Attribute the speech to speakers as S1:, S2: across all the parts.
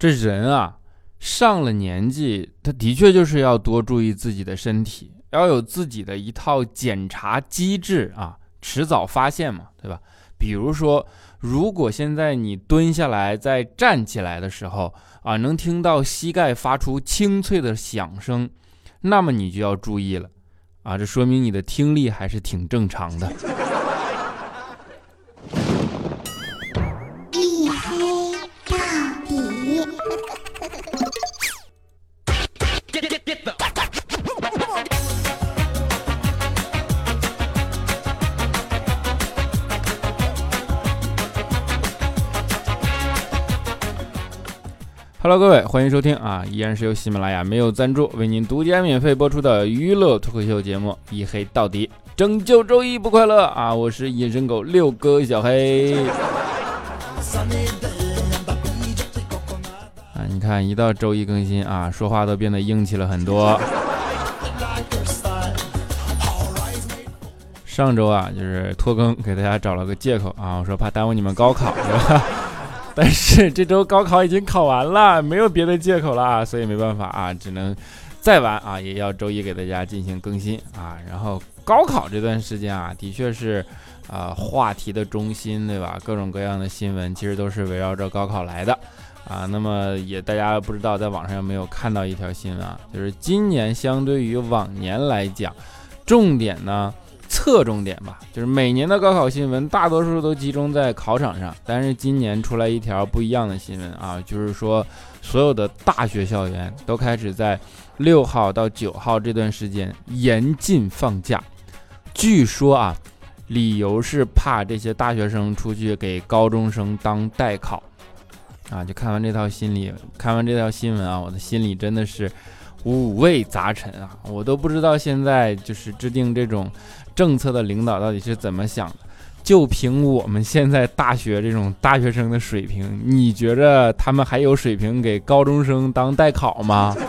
S1: 这人啊，上了年纪，他的确就是要多注意自己的身体，要有自己的一套检查机制啊，迟早发现嘛，对吧？比如说，如果现在你蹲下来再站起来的时候啊，能听到膝盖发出清脆的响声，那么你就要注意了啊，这说明你的听力还是挺正常的。Hello，各位，欢迎收听啊，依然是由喜马拉雅没有赞助为您独家免费播出的娱乐脱口秀节目《一黑到底》，拯救周一不快乐啊！我是隐身狗六哥小黑。啊，你看一到周一更新啊，说话都变得硬气了很多。上周啊，就是拖更，给大家找了个借口啊，我说怕耽误你们高考，是吧？但是这周高考已经考完了，没有别的借口了啊，所以没办法啊，只能再晚啊，也要周一给大家进行更新啊。然后高考这段时间啊，的确是啊话题的中心，对吧？各种各样的新闻其实都是围绕着高考来的啊。那么也大家不知道在网上有没有看到一条新闻啊，就是今年相对于往年来讲，重点呢。侧重点吧，就是每年的高考新闻大多数都集中在考场上，但是今年出来一条不一样的新闻啊，就是说所有的大学校园都开始在六号到九号这段时间严禁放假。据说啊，理由是怕这些大学生出去给高中生当代考啊。就看完这套心理，看完这条新闻啊，我的心里真的是五味杂陈啊，我都不知道现在就是制定这种。政策的领导到底是怎么想的？就凭我们现在大学这种大学生的水平，你觉着他们还有水平给高中生当代考吗？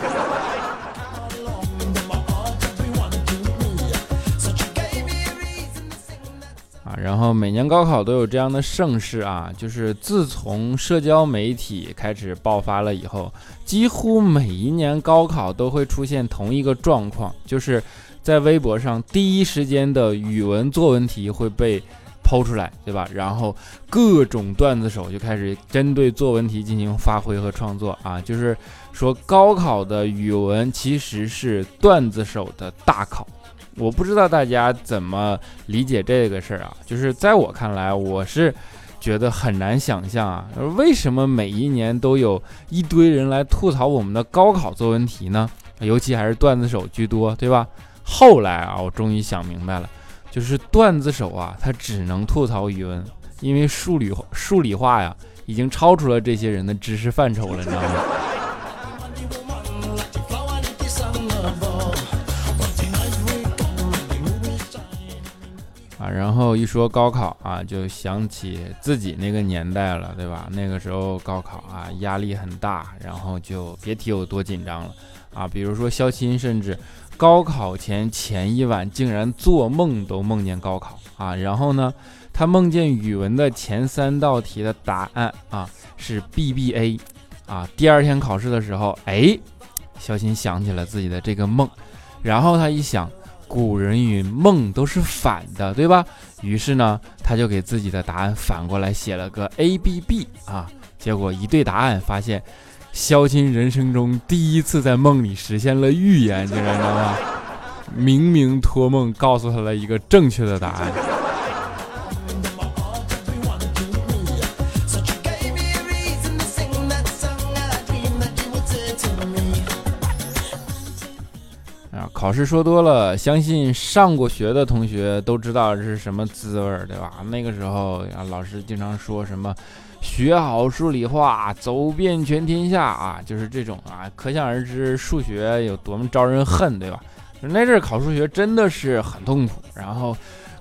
S1: 啊，然后每年高考都有这样的盛事啊，就是自从社交媒体开始爆发了以后，几乎每一年高考都会出现同一个状况，就是。在微博上，第一时间的语文作文题会被抛出来，对吧？然后各种段子手就开始针对作文题进行发挥和创作啊，就是说高考的语文其实是段子手的大考。我不知道大家怎么理解这个事儿啊？就是在我看来，我是觉得很难想象啊，为什么每一年都有一堆人来吐槽我们的高考作文题呢？尤其还是段子手居多，对吧？后来啊，我终于想明白了，就是段子手啊，他只能吐槽语文，因为数理数理化呀，已经超出了这些人的知识范畴了，你知道吗？啊，然后一说高考啊，就想起自己那个年代了，对吧？那个时候高考啊，压力很大，然后就别提有多紧张了啊。比如说肖钦，甚至。高考前前一晚，竟然做梦都梦见高考啊！然后呢，他梦见语文的前三道题的答案啊是 B B A 啊。第二天考试的时候，哎，小新想起了自己的这个梦，然后他一想，古人云梦都是反的，对吧？于是呢，他就给自己的答案反过来写了个 A B B 啊。结果一对答案，发现。肖钦人生中第一次在梦里实现了预言，你知道吗？明明托梦告诉他了一个正确的答案。啊，考试说多了，相信上过学的同学都知道这是什么滋味儿，对吧？那个时候啊，老师经常说什么。学好数理化，走遍全天下啊，就是这种啊，可想而知数学有多么招人恨，对吧？那阵考数学真的是很痛苦，然后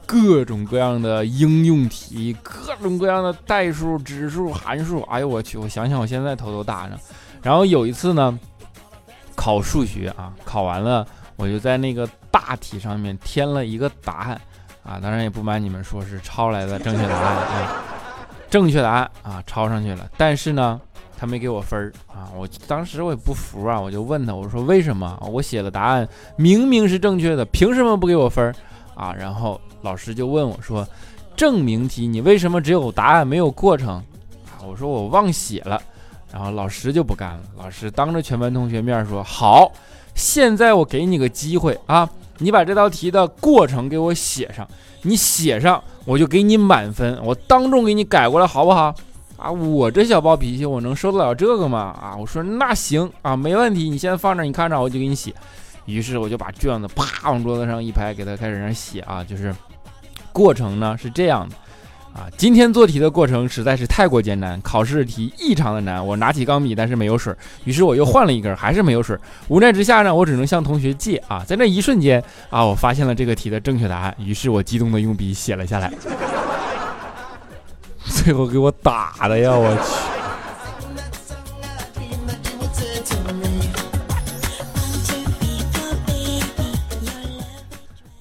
S1: 各种各样的应用题，各种各样的代数、指数、函数，哎呦我去，我想想我现在头都大呢。然后有一次呢，考数学啊，考完了，我就在那个大题上面填了一个答案啊，当然也不瞒你们说，是抄来的正确答案啊。正确答案啊，抄上去了。但是呢，他没给我分儿啊！我当时我也不服啊，我就问他，我说为什么？我写的答案明明是正确的，凭什么不给我分儿啊？然后老师就问我说，证明题你为什么只有答案没有过程啊？我说我忘写了，然后老师就不干了，老师当着全班同学面说，好，现在我给你个机会啊，你把这道题的过程给我写上，你写上我就给你满分，我当众给你改过来好不好？啊，我这小暴脾气，我能受得了这个吗？啊，我说那行啊，没问题，你先放这，你看着，我就给你写。于是我就把卷子啪往桌子上一拍，给他开始让写啊，就是过程呢是这样的啊。今天做题的过程实在是太过艰难，考试题异常的难。我拿起钢笔，但是没有水，于是我又换了一根，还是没有水。无奈之下呢，我只能向同学借啊。在那一瞬间啊，我发现了这个题的正确答案，于是我激动的用笔写了下来。最后给我打的呀！我去。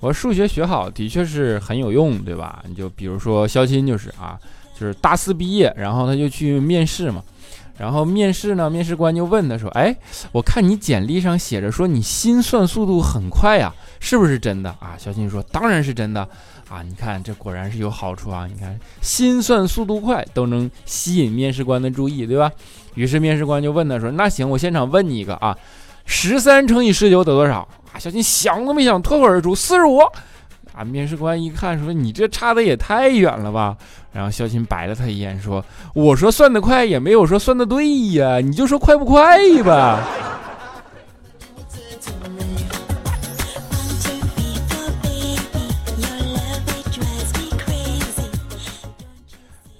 S1: 我数学学好的确是很有用，对吧？你就比如说肖钦就是啊，就是大四毕业，然后他就去面试嘛。然后面试呢，面试官就问他说：“哎，我看你简历上写着说你心算速度很快呀，是不是真的啊？”肖钦说：“当然是真的。”啊，你看这果然是有好处啊！你看心算速度快都能吸引面试官的注意，对吧？于是面试官就问他说：“那行，我现场问你一个啊，十三乘以十九得多少？”啊，小金想都没想，脱口而出：“四十五。”啊，面试官一看说：“你这差的也太远了吧？”然后肖钦白了他一眼说：“我说算得快也没有说算得对呀，你就说快不快吧。”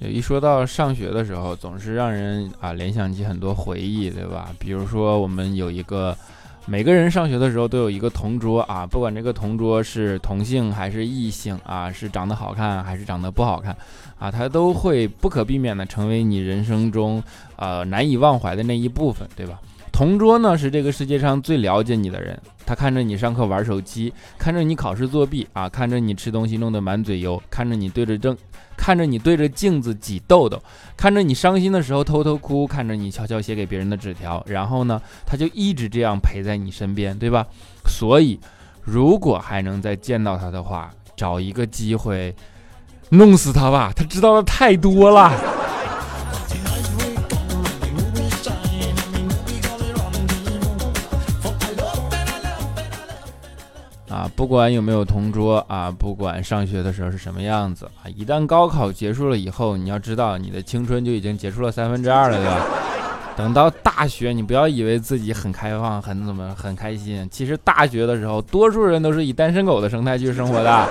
S1: 一说到上学的时候，总是让人啊联想起很多回忆，对吧？比如说，我们有一个，每个人上学的时候都有一个同桌啊，不管这个同桌是同性还是异性啊，是长得好看还是长得不好看啊，他都会不可避免的成为你人生中呃难以忘怀的那一部分，对吧？同桌呢是这个世界上最了解你的人，他看着你上课玩手机，看着你考试作弊啊，看着你吃东西弄得满嘴油，看着你对着正，看着你对着镜子挤痘痘，看着你伤心的时候偷偷哭，看着你悄悄写给别人的纸条，然后呢，他就一直这样陪在你身边，对吧？所以，如果还能再见到他的话，找一个机会弄死他吧，他知道的太多了。不管有没有同桌啊，不管上学的时候是什么样子啊，一旦高考结束了以后，你要知道你的青春就已经结束了三分之二了，对吧？等到大学，你不要以为自己很开放、很怎么很开心，其实大学的时候，多数人都是以单身狗的生态去生活的。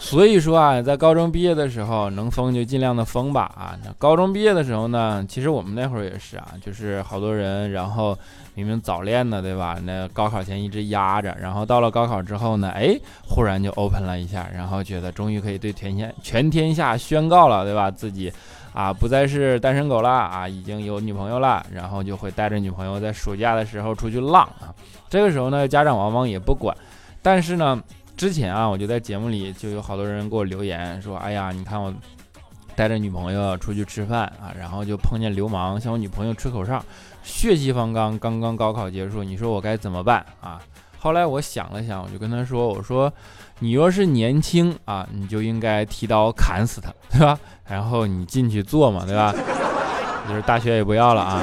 S1: 所以说啊，在高中毕业的时候，能疯就尽量的疯吧啊！那高中毕业的时候呢，其实我们那会儿也是啊，就是好多人，然后。明明早恋的，对吧？那高考前一直压着，然后到了高考之后呢，哎，忽然就 open 了一下，然后觉得终于可以对全天全天下宣告了，对吧？自己啊不再是单身狗了啊，已经有女朋友了，然后就会带着女朋友在暑假的时候出去浪啊。这个时候呢，家长往往也不管。但是呢，之前啊，我就在节目里就有好多人给我留言说，哎呀，你看我。带着女朋友出去吃饭啊，然后就碰见流氓向我女朋友吹口哨，血气方刚。刚刚高考结束，你说我该怎么办啊？后来我想了想，我就跟他说：“我说你要是年轻啊，你就应该提刀砍死他，对吧？然后你进去做嘛，对吧？就是大学也不要了啊。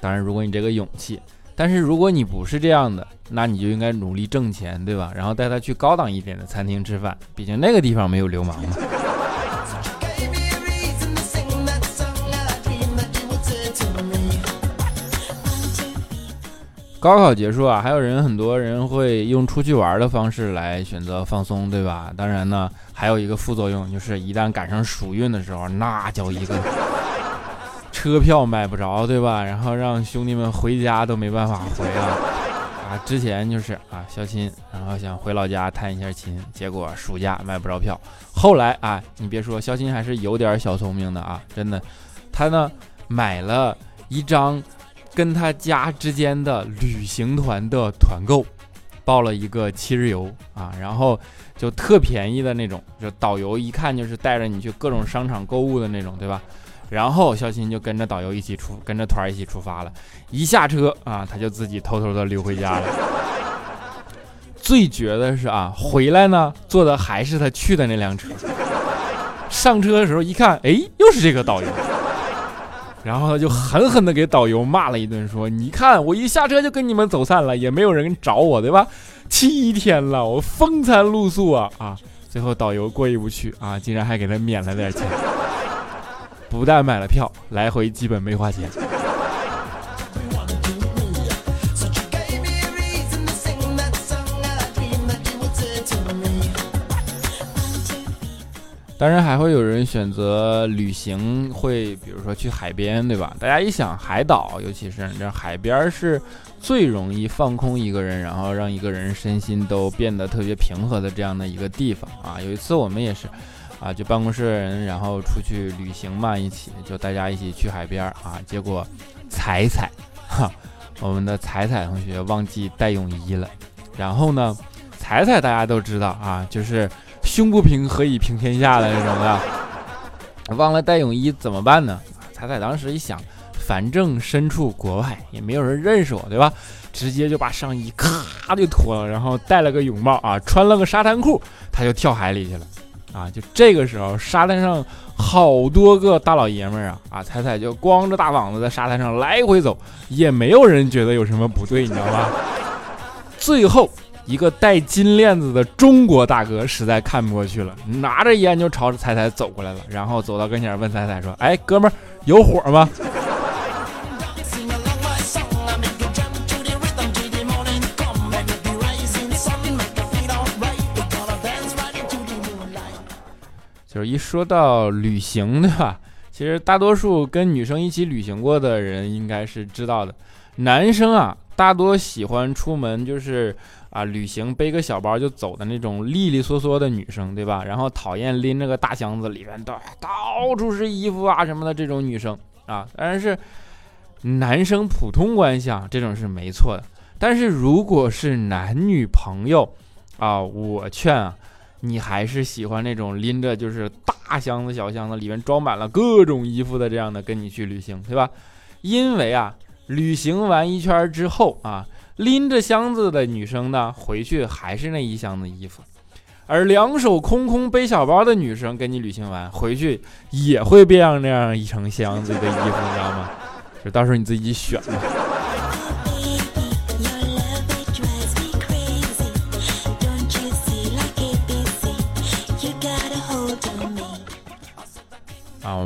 S1: 当然，如果你这个勇气，但是如果你不是这样的，那你就应该努力挣钱，对吧？然后带他去高档一点的餐厅吃饭，毕竟那个地方没有流氓嘛。”高考结束啊，还有人很多人会用出去玩的方式来选择放松，对吧？当然呢，还有一个副作用，就是一旦赶上暑运的时候，那叫一个车票买不着，对吧？然后让兄弟们回家都没办法回啊！啊，之前就是啊，相亲，然后想回老家探一下亲，结果暑假买不着票。后来啊，你别说，肖亲还是有点小聪明的啊，真的，他呢买了一张。跟他家之间的旅行团的团购，报了一个七日游啊，然后就特便宜的那种，就导游一看就是带着你去各种商场购物的那种，对吧？然后肖钦就跟着导游一起出，跟着团一起出发了。一下车啊，他就自己偷偷的溜回家了。最绝的是啊，回来呢坐的还是他去的那辆车。上车的时候一看，哎，又是这个导游。然后他就狠狠的给导游骂了一顿，说：“你看我一下车就跟你们走散了，也没有人找我，对吧？七天了，我风餐露宿啊啊！最后导游过意不去啊，竟然还给他免了点钱，不但买了票，来回基本没花钱。”当然还会有人选择旅行，会比如说去海边，对吧？大家一想海岛，尤其是这海边是最容易放空一个人，然后让一个人身心都变得特别平和的这样的一个地方啊。有一次我们也是，啊，就办公室的人，然后出去旅行嘛，一起就大家一起去海边啊，结果彩彩，哈，我们的彩彩同学忘记带泳衣了，然后呢，彩彩大家都知道啊，就是。胸不平何以平天下的那种的，忘了带泳衣怎么办呢？彩彩当时一想，反正身处国外也没有人认识我，对吧？直接就把上衣咔就脱了，然后戴了个泳帽啊，穿了个沙滩裤，他就跳海里去了。啊，就这个时候，沙滩上好多个大老爷们儿啊，啊，彩彩就光着大膀子在沙滩上来回走，也没有人觉得有什么不对，你知道吧？最后。一个戴金链子的中国大哥实在看不过去了，拿着烟就朝着彩彩走过来了，然后走到跟前问彩彩说：“哎，哥们儿，有火吗？”一说到旅行，对吧？其实大多数跟女生一起旅行过的人应该是知道的，男生啊，大多喜欢出门就是。啊，旅行背个小包就走的那种利利索索的女生，对吧？然后讨厌拎着个大箱子，里面到到处是衣服啊什么的这种女生啊。但是男生普通关系啊，这种是没错的。但是如果是男女朋友啊，我劝啊，你还是喜欢那种拎着就是大箱子小箱子，里面装满了各种衣服的这样的跟你去旅行，对吧？因为啊，旅行完一圈之后啊。拎着箱子的女生呢，回去还是那一箱子衣服；而两手空空背小包的女生，跟你旅行完回去也会变成那样一成箱子的衣服，你知道吗？就到时候你自己选吧。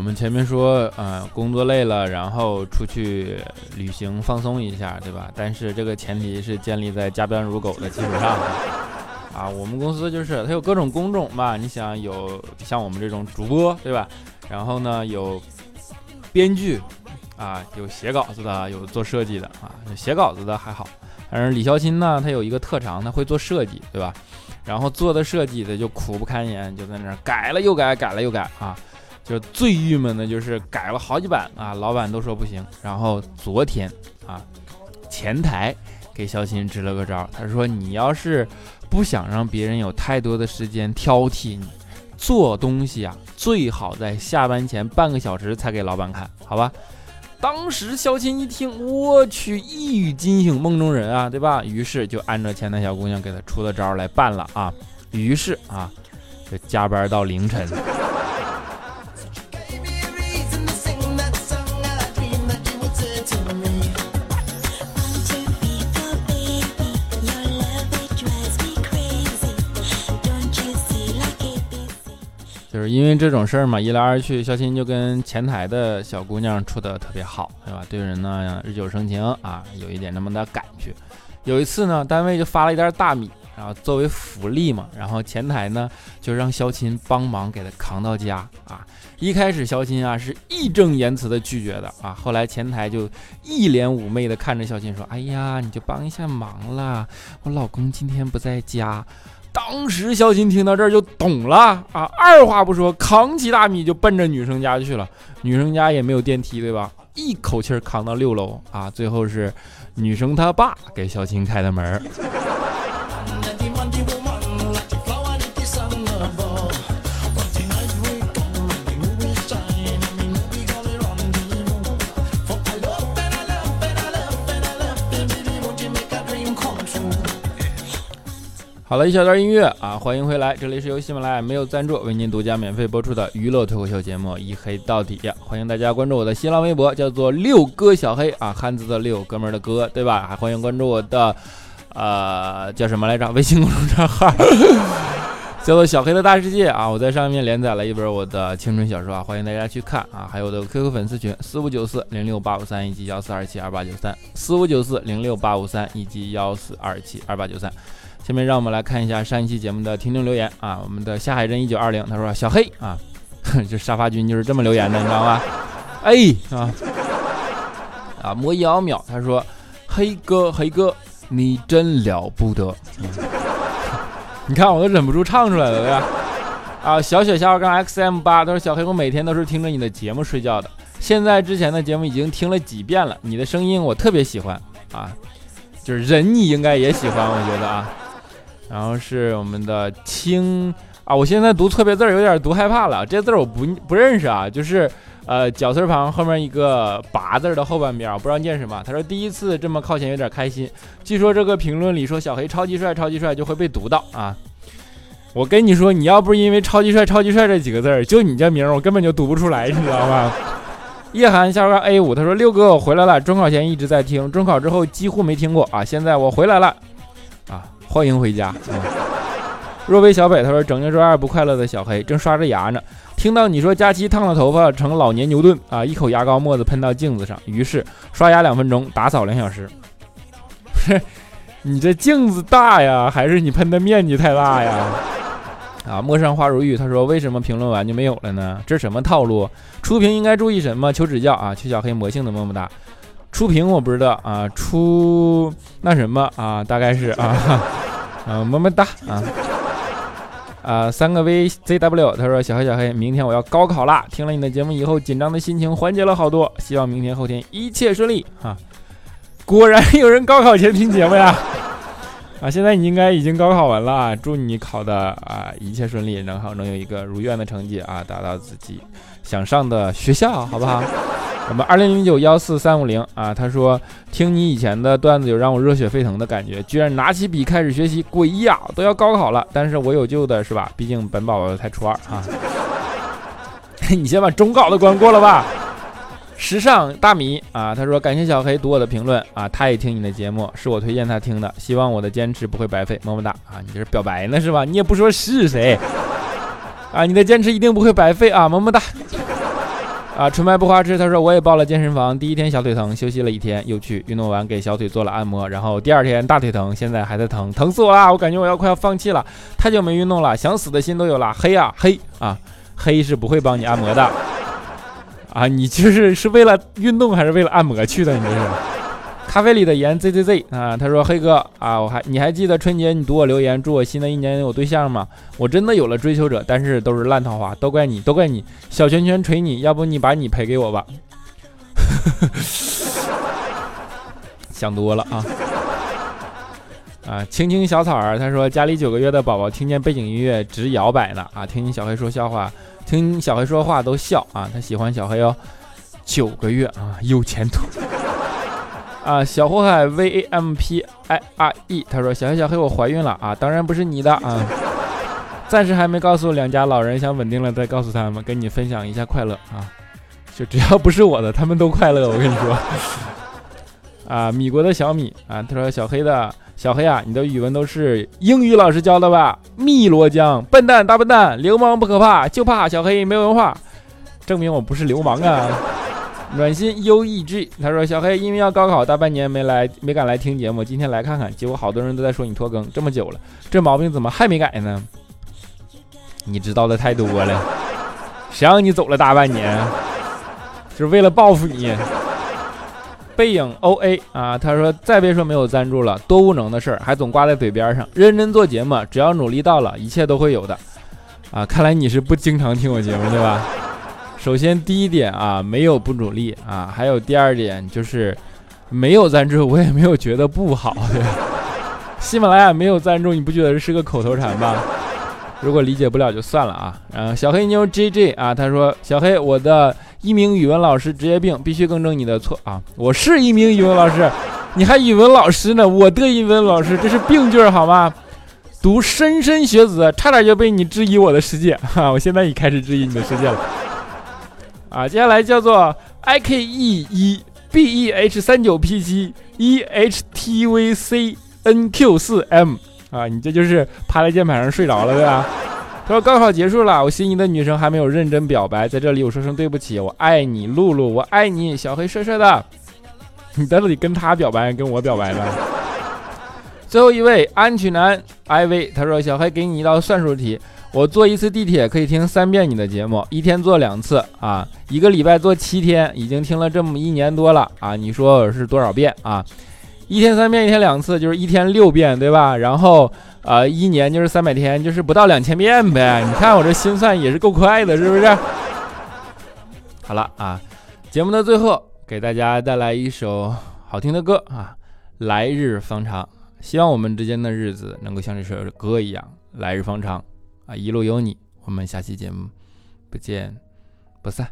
S1: 我们前面说，呃，工作累了，然后出去旅行放松一下，对吧？但是这个前提是建立在加班如狗的基础上。啊，我们公司就是它有各种工种嘛，你想有像我们这种主播，对吧？然后呢有编剧，啊，有写稿子的，有做设计的啊。写稿子的还好，但是李潇钦呢，他有一个特长，他会做设计，对吧？然后做的设计的就苦不堪言，就在那儿改了又改，改了又改啊。就最郁闷的就是改了好几版啊，老板都说不行。然后昨天啊，前台给小新支了个招，他说你要是不想让别人有太多的时间挑剔你，做东西啊，最好在下班前半个小时才给老板看，好吧？当时小新一听，我去，一语惊醒梦中人啊，对吧？于是就按照前台小姑娘给他出的招来办了啊。于是啊，就加班到凌晨。因为这种事儿嘛，一来二去，肖钦就跟前台的小姑娘处的特别好，对吧？对人呢日久生情啊，有一点那么的感觉。有一次呢，单位就发了一袋大米，然后作为福利嘛，然后前台呢就让肖钦帮忙给他扛到家啊。一开始肖钦啊是义正言辞的拒绝的啊，后来前台就一脸妩媚的看着肖钦说：“哎呀，你就帮一下忙啦，我老公今天不在家。”当时小琴听到这儿就懂了啊，二话不说，扛起大米就奔着女生家去了。女生家也没有电梯，对吧？一口气扛到六楼啊，最后是女生她爸给小琴开的门。好了一小段音乐啊，欢迎回来，这里是由喜马拉雅没有赞助为您独家免费播出的娱乐脱口秀节目《一黑到底》，欢迎大家关注我的新浪微博，叫做六哥小黑啊，汉字的六，哥们儿的哥，对吧？还欢迎关注我的，呃，叫什么来着？微信公众账号。叫做小黑的大世界啊！我在上面连载了一本我的青春小说啊，欢迎大家去看啊！还有我的 QQ 粉丝群四五九四零六八五三以及幺四二七二八九三四五九四零六八五三以及幺四二七二八九三。下面让我们来看一下上一期节目的听众留言啊！我们的夏海镇一九二零他说小黑啊，这沙发君就是这么留言的，你知道吗？哎啊啊！魔一敖淼他说黑哥黑哥你真了不得。你看，我都忍不住唱出来了，对吧？啊，小雪下划杠 X M 八，他说小黑，我每天都是听着你的节目睡觉的。现在之前的节目已经听了几遍了，你的声音我特别喜欢啊，就是人你应该也喜欢，我觉得啊。然后是我们的青啊，我现在读错别字有点读害怕了，这字我不不认识啊，就是。呃，绞丝旁后面一个“拔”字的后半边，我不知道念什么。他说第一次这么靠前，有点开心。据说这个评论里说小黑超级帅，超级帅就会被读到啊。我跟你说，你要不是因为超级帅、超级帅这几个字就你这名我根本就读不出来，你知道吗？叶寒下边 A 五，他说六哥我回来了，中考前一直在听，中考之后几乎没听过啊。现在我回来了，欢迎回家。若为小北，他说拯救周二不快乐的小黑正刷着牙呢。听到你说佳期烫了头发成老年牛顿啊，一口牙膏沫子喷到镜子上，于是刷牙两分钟，打扫两小时。不 是你这镜子大呀，还是你喷的面积太大呀？啊，陌上花如玉，他说为什么评论完就没有了呢？这是什么套路？出屏应该注意什么？求指教啊！求小黑魔性的么么哒。出屏我不知道啊，出那什么啊？大概是啊，啊么么哒啊。啊，三个 VZW，他说小黑小黑，明天我要高考啦！听了你的节目以后，紧张的心情缓解了好多，希望明天后天一切顺利啊！果然有人高考前听节目呀！啊，现在你应该已经高考完了，祝你考的啊一切顺利，然后能有一个如愿的成绩啊，达到自己想上的学校，好不好？我们二零零九幺四三五零啊，他说听你以前的段子有让我热血沸腾的感觉，居然拿起笔开始学习，诡异啊！都要高考了，但是我有救的是吧？毕竟本宝宝才初二啊。你先把中考的关过了吧。时尚大米啊，他说感谢小黑读我的评论啊，他也听你的节目，是我推荐他听的，希望我的坚持不会白费，么么哒啊！你这是表白呢是吧？你也不说是谁啊？你的坚持一定不会白费啊，么么哒。啊，纯白不花痴。他说我也报了健身房，第一天小腿疼，休息了一天，又去运动完给小腿做了按摩，然后第二天大腿疼，现在还在疼，疼死我了！我感觉我要快要放弃了，太久没运动了，想死的心都有了。黑啊黑啊，黑是不会帮你按摩的 啊，你就是是为了运动还是为了按摩去的？你这是。咖啡里的盐 z z z 啊，他说黑哥啊，我还你还记得春节你读我留言，祝我新的一年有对象吗？我真的有了追求者，但是都是烂桃花，都怪你，都怪你，小拳拳捶你，要不你把你赔给我吧？想多了啊啊！青青小草儿，他说家里九个月的宝宝听见背景音乐直摇摆呢啊！听小黑说笑话，听小黑说话都笑啊！他喜欢小黑哦，九个月啊，有前途。啊，小火海 V A M P I R E，他说小黑小黑我怀孕了啊，当然不是你的啊，暂时还没告诉两家老人，想稳定了再告诉他们，跟你分享一下快乐啊，就只要不是我的，他们都快乐，我跟你说。啊，米国的小米啊，他说小黑的小黑啊，你的语文都是英语老师教的吧？汨罗江，笨蛋大笨蛋，流氓不可怕，就怕小黑没文化，证明我不是流氓啊。暖心 U E G，他说小黑因为要高考，大半年没来，没敢来听节目，今天来看看，结果好多人都在说你拖更这么久了，这毛病怎么还没改呢？你知道的太多了，谁让你走了大半年，就是为了报复你。背影 O A 啊，他说再别说没有赞助了，多无能的事儿还总挂在嘴边上，认真做节目，只要努力到了，一切都会有的。啊，看来你是不经常听我节目对吧？首先，第一点啊，没有不努力啊，还有第二点就是没有赞助，我也没有觉得不好。对 喜马拉雅没有赞助，你不觉得这是个口头禅吧？如果理解不了就算了啊。嗯，小黑妞 J J 啊，他说小黑，我的一名语文老师职业病，必须更正你的错啊。我是一名语文老师，你还语文老师呢？我的语文老师，这是病句好吗？读莘莘学子，差点就被你质疑我的世界哈！我现在已开始质疑你的世界了。啊，接下来叫做 I K E 一 B E H 三九 P 七 E H T V C N Q 四 M 啊，你这就是趴在键盘上睡着了对吧？他说高考结束了，我心仪的女生还没有认真表白，在这里我说声对不起，我爱你，露露，我爱你，小黑帅帅的。你到底跟他表白，跟我表白了？最后一位安曲男 iv，他说小黑给你一道算术题，我坐一次地铁可以听三遍你的节目，一天坐两次啊，一个礼拜坐七天，已经听了这么一年多了啊，你说是多少遍啊？一天三遍，一天两次，就是一天六遍，对吧？然后。啊，一年就是三百天，就是不到两千遍呗。你看我这心算也是够快的，是不是？好了啊，节目的最后给大家带来一首好听的歌啊，《来日方长》。希望我们之间的日子能够像这首歌一样，来日方长啊，一路有你。我们下期节目不见不散。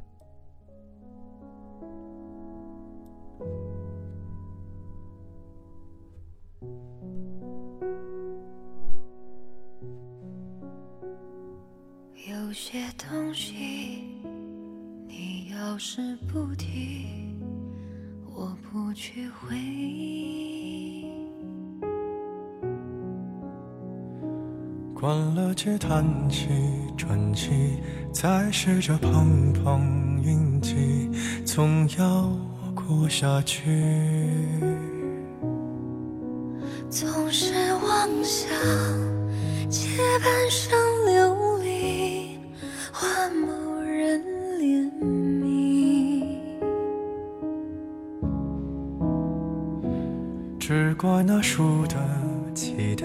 S2: 有些东西，你要是不提，我不去回忆。
S3: 关了机，叹气，喘气，再试着碰碰运气，总要过下去。
S2: 总是妄想借半生流离，换某人怜悯。
S3: 只怪那输得起的，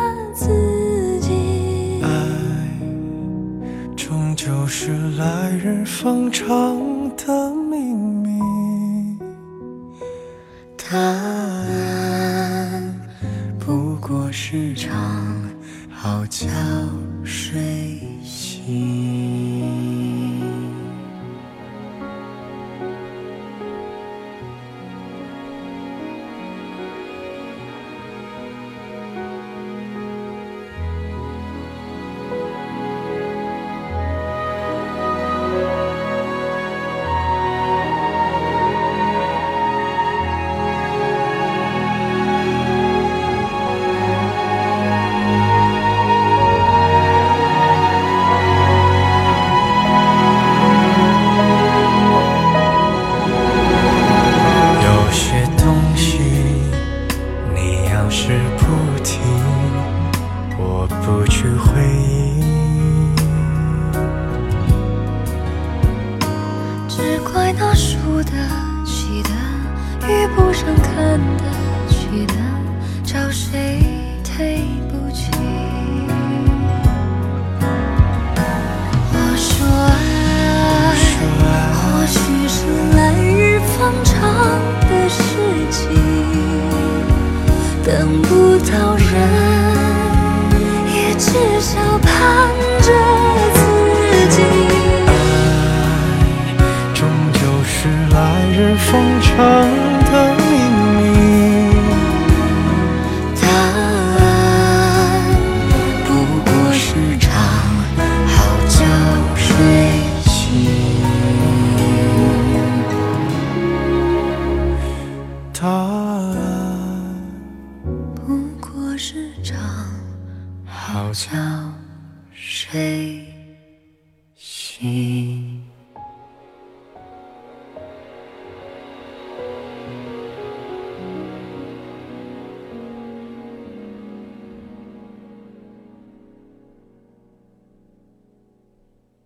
S3: 日方长的
S2: 长